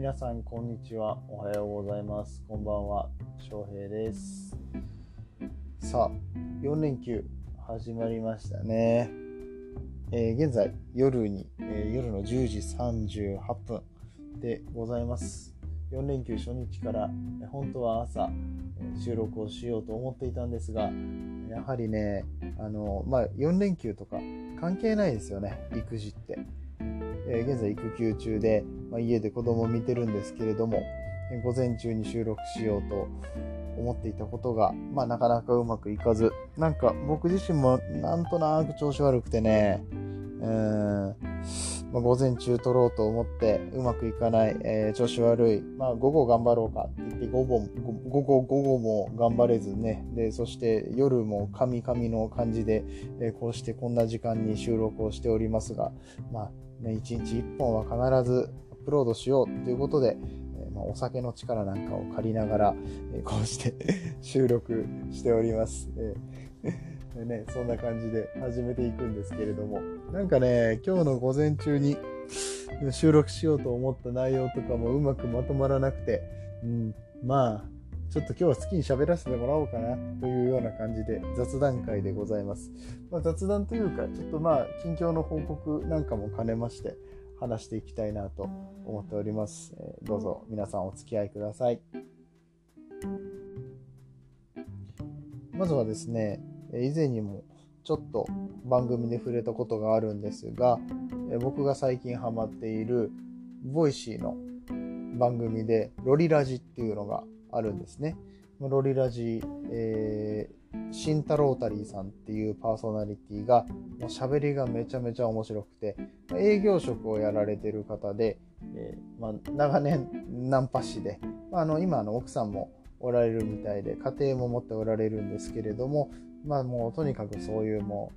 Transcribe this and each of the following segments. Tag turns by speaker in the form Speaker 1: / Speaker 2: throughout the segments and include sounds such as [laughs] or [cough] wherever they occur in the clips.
Speaker 1: 皆さんこんにちは。おはようございます。こんばんは。翔平です。さあ4連休始まりましたね、えー、現在夜に、えー、夜の10時38分でございます。4連休初日から本当は朝収録をしようと思っていたんですがやはりねあのまあ4連休とか関係ないですよね。育児って。え現在育休中で、まあ、家で子供を見てるんですけれども、午前中に収録しようと思っていたことが、まあ、なかなかうまくいかず、なんか僕自身もなんとなく調子悪くてね、うん、まあ、午前中撮ろうと思ってうまくいかない、えー、調子悪い、まあ、午後頑張ろうかって言って午後午後午後も頑張れずねでそして夜もカミカミの感じで、えー、こうしてこんな時間に収録をしておりますがまあね、1日1本は必ずプロードしようということで、えまあ、お酒の力なんかを借りながら、えこうして [laughs] 収録しております。え [laughs] でね、そんな感じで始めていくんですけれども、なんかね、今日の午前中に [laughs] 収録しようと思った内容とかもうまくまとまらなくて、うん、まあ、ちょっと今日は好きに喋らせてもらおうかなというような感じで雑談会でございます。まあ、雑談というか、ちょっとまあ、近況の報告なんかも兼ねまして話していきたいなと思っております。え、どうぞ皆さんお付き合いください。まずはですね、以前にもちょっと番組で触れたことがあるんですが、僕が最近ハマっているボイシーの番組でロリラジっていうのがあるんですね。ロリラジ、えー、シンタロータリーさんっていうパーソナリティが、もう喋りがめちゃめちゃ面白くて、営業職をやられてる方で、えー、まあ、長年ナンパ師で、まあ、あの今の奥さんもおられるみたいで、家庭も持っておられるんですけれども、まあもうとにかくそういうも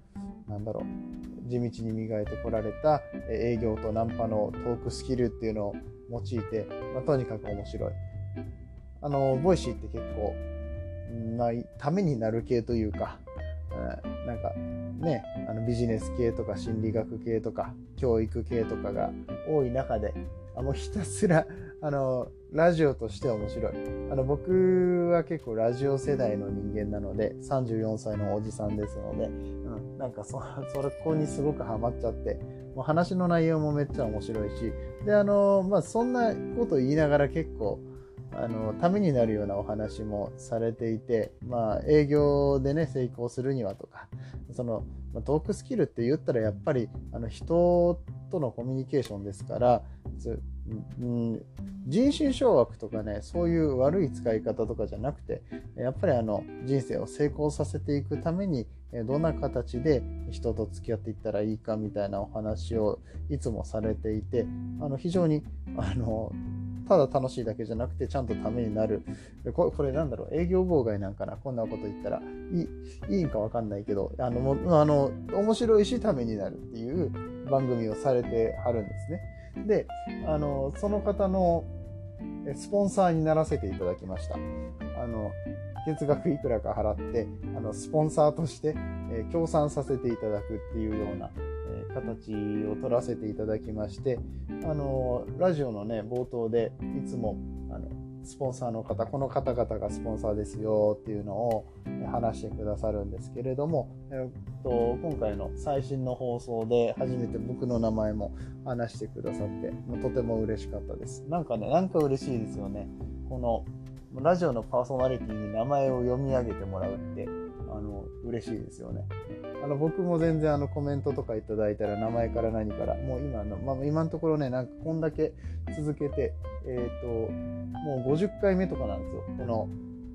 Speaker 1: う、なんだろう、地道に磨いてこられた営業とナンパのトークスキルっていうのを用いて、まあ、とにかく面白い。あの、ボイシーって結構、まあ、ためになる系というか、なんかね、あのビジネス系とか心理学系とか教育系とかが多い中で、あもうひたすら、あの、ラジオとして面白い。あの、僕は結構ラジオ世代の人間なので、34歳のおじさんですので、うん、なんかそ、[laughs] そこにすごくハマっちゃって、もう話の内容もめっちゃ面白いし、で、あの、まあ、そんなこと言いながら結構、あのためになるようなお話もされていて、まあ、営業でね成功するにはとかそのトークスキルって言ったらやっぱりあの人とのコミュニケーションですから、うん、人心掌握とかねそういう悪い使い方とかじゃなくてやっぱりあの人生を成功させていくためにどんな形で人と付き合っていったらいいかみたいなお話をいつもされていてあの非常にあのただ楽しいだけじゃなくてちゃんとためになる。これなんだろう？営業妨害なんかな？こんなこと言ったら。いいいいんかわかんないけどあのあの面白いしためになるっていう番組をされてはるんですね。であのその方のスポンサーにならせていただきました。あの月額いくらか払ってあのスポンサーとして、え、協賛させていただくっていうような形を取らせていただきましてあのラジオのね冒頭でいつもあのスポンサーの方この方々がスポンサーですよっていうのを話してくださるんですけれども、えっと、今回の最新の放送で初めて僕の名前も話してくださってもうとても嬉しかったです。なんかねなんか嬉しいですよね。このラジオのパーソナリティに名前を読み上げてもらうってあの嬉しいですよね。あの僕も全然あのコメントとかいただいたら名前から何からもう今の、まあ、今のところねなんかこんだけ続けてえっ、ー、ともう50回目とかなんですよこの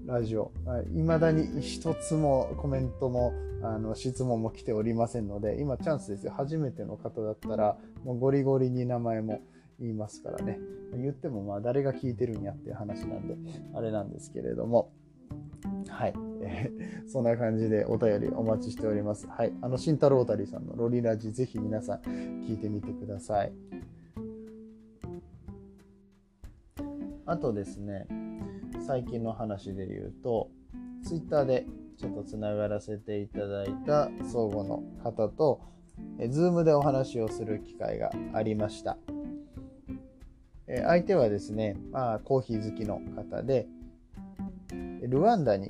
Speaker 1: ラジオ。いまだに一つもコメントもあの質問も来ておりませんので今チャンスですよ。初めての方だったらもうゴリゴリに名前も言いますからね。言ってもまあ誰が聞いてるんやっていう話なんであれなんですけれども。はい。えー、そんな感じでお便りお待ちしております。はい。あの、慎太郎たりさんのロリラジ、ぜひ皆さん聞いてみてください。あとですね、最近の話で言うと、ツイッターでちょっとつながらせていただいた相互の方と、え Zoom でお話をする機会がありました。え相手はですね、まあ、コーヒー好きの方で、ルワンダに、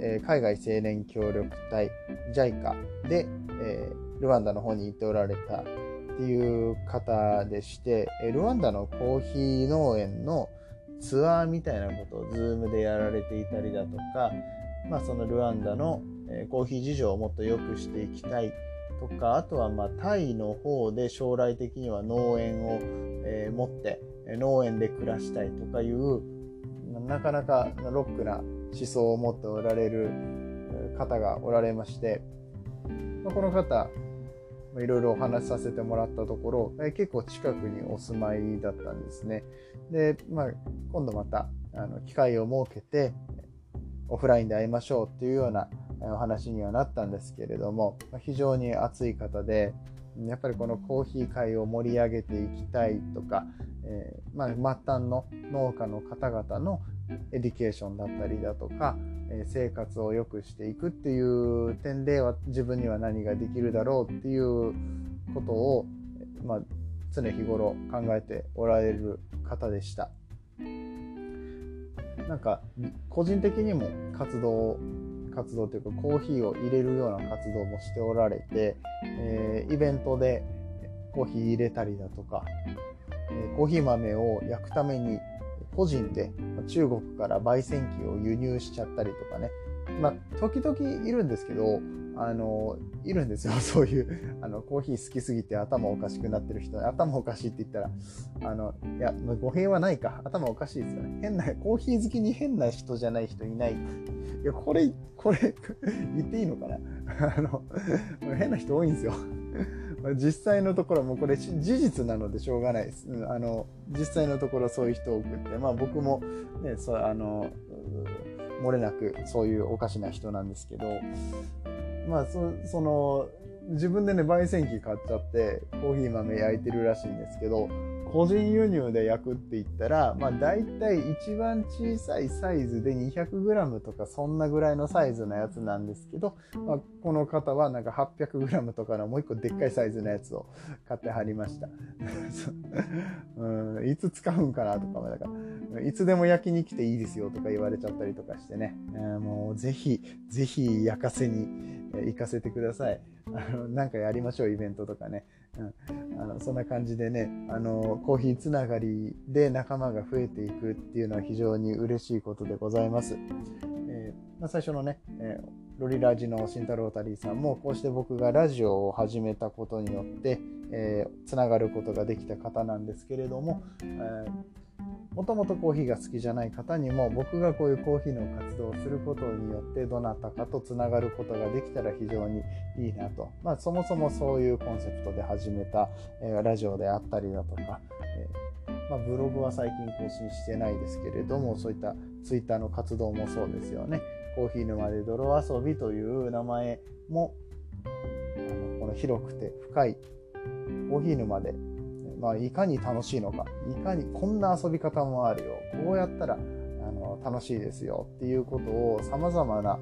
Speaker 1: え海外青年協力隊 JICA で、えルワンダの方に行っておられたっていう方でして、えルワンダのコーヒー農園のツアーみたいなことを Zoom でやられていたりだとか、まあ、そのルワンダのえコーヒー事情をもっと良くしていきたいとか、あとはまあタイの方で将来的には農園を、え持って農園で暮らしたいとかいうなかなかロックな思想を持っておられる方がおられまして、ま、この方いろいろお話しさせてもらったところ、え結構近くにお住まいだったんですね。で、まあ、今度またあの機会を設けてオフラインで会いましょうっていうようなお話にはなったんですけれども、ま非常に熱い方で、やっぱりこのコーヒー界を盛り上げていきたいとか、えー、まあ、末端の農家の方々の education だったりだとか、え生活を良くしていくっていう点では自分には何ができるだろうっていうことを、まあ、常日頃考えておられる方でした。なんか個人的にも活動活動というかコーヒーを入れるような活動もしておられて、えー、イベントでコーヒー入れたりだとか、え、コーヒー豆を焼くために個人で中国から焙煎機を輸入しちゃったりとかね、まあ、時々いるんですけど、あの、いるんですよ。[laughs] そういう、あの、コーヒー好きすぎて頭おかしくなってる人、頭おかしいって言ったら、あの、いや、語弊はないか。頭おかしいですよね。変な、コーヒー好きに変な人じゃない人いない。いや、これ、これ [laughs] 言っていいのかな？[laughs] あの、変な人多いんですよ。実際のところもこれ事実なのでしょうがないです。あの実際のところそういう人多くって、まあ、僕も、ね、そあの漏れなくそういうおかしな人なんですけどまあそその自分でね焙煎機買っちゃってコーヒー豆焼いてるらしいんですけど個人輸入で焼くって言ったら、まあ大体一番小さいサイズで 200g とかそんなぐらいのサイズのやつなんですけど、まあ、この方はなんか 800g とかのもう一個でっかいサイズのやつを買ってはりました。[laughs] うん、いつ使うんかなとか、だから、いつでも焼きに来ていいですよとか言われちゃったりとかしてね、えー、もうぜひ、ぜひ焼かせに行かせてください。あの、なんかやりましょう、イベントとかね。うん、あのそんな感じでねあのコーヒーつながりで仲間が増えていくっていうのは非常に嬉しいことでございます。えー、まあ、最初のね、えー、ロリラジの慎太郎タリーさんもこうして僕がラジオを始めたことによって、えー、つながることができた方なんですけれども、えーもともとコーヒーが好きじゃない方にも僕がこういうコーヒーの活動をすることによってどなたかとつながることができたら非常にいいなと、まあ、そもそもそういうコンセプトで始めた、えー、ラジオであったりだとか、えー、まあ、ブログは最近更新してないですけれどもそういったツイッターの活動もそうですよね。コーヒー沼で泥遊びという名前もあのこの広くて深いコーヒー沼でまあ、いかに楽しいのか、いかにこんな遊び方もあるよ、こうやったらあの楽しいですよっていうことを様々な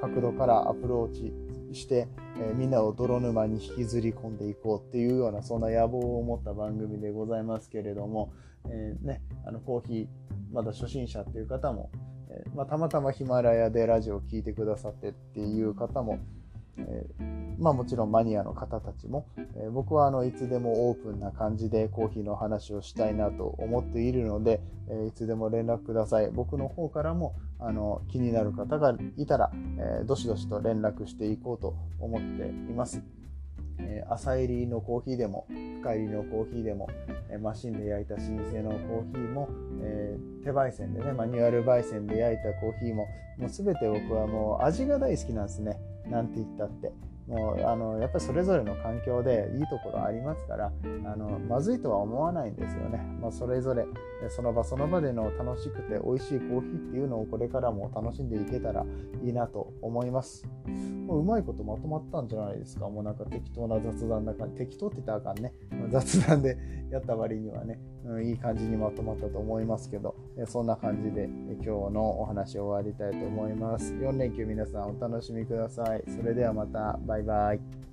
Speaker 1: 角度からアプローチして、えー、みんなを泥沼に引きずり込んでいこうっていうようなそんな野望を持った番組でございますけれども、えー、ね、あのコーヒーまだ初心者っていう方も、えー、まあ、たまたまヒマラヤでラジオを聴いてくださってっていう方もえー、まあもちろんマニアの方たちも、えー、僕はあのいつでもオープンな感じでコーヒーの話をしたいなと思っているので、え、いつでも連絡ください。僕の方からもあの気になる方がいたら、えどしどしと連絡していこうと思っています。え朝入りのコーヒーでも深入りのコーヒーでも、えマシンで焼いた老舗のコーヒーも、え手焙煎でねマニュアル焙煎で焼いたコーヒーももう全て僕はもう味が大好きなんですね。なんて言ったって。もうあのやっぱりそれぞれの環境でいいところありますからあのまずいとは思わないんですよね、まあ、それぞれその場その場での楽しくて美味しいコーヒーっていうのをこれからも楽しんでいけたらいいなと思います。もううまいことまとまったんじゃないですか。もうなんか適当な雑談だから適当って言ったらあかんね。雑談でやった割にはね、うん、いい感じにまとまったと思いますけどそんな感じで今日のお話を終わりたいと思います。4連休皆さんお楽しみください。それではまた。バイバイ。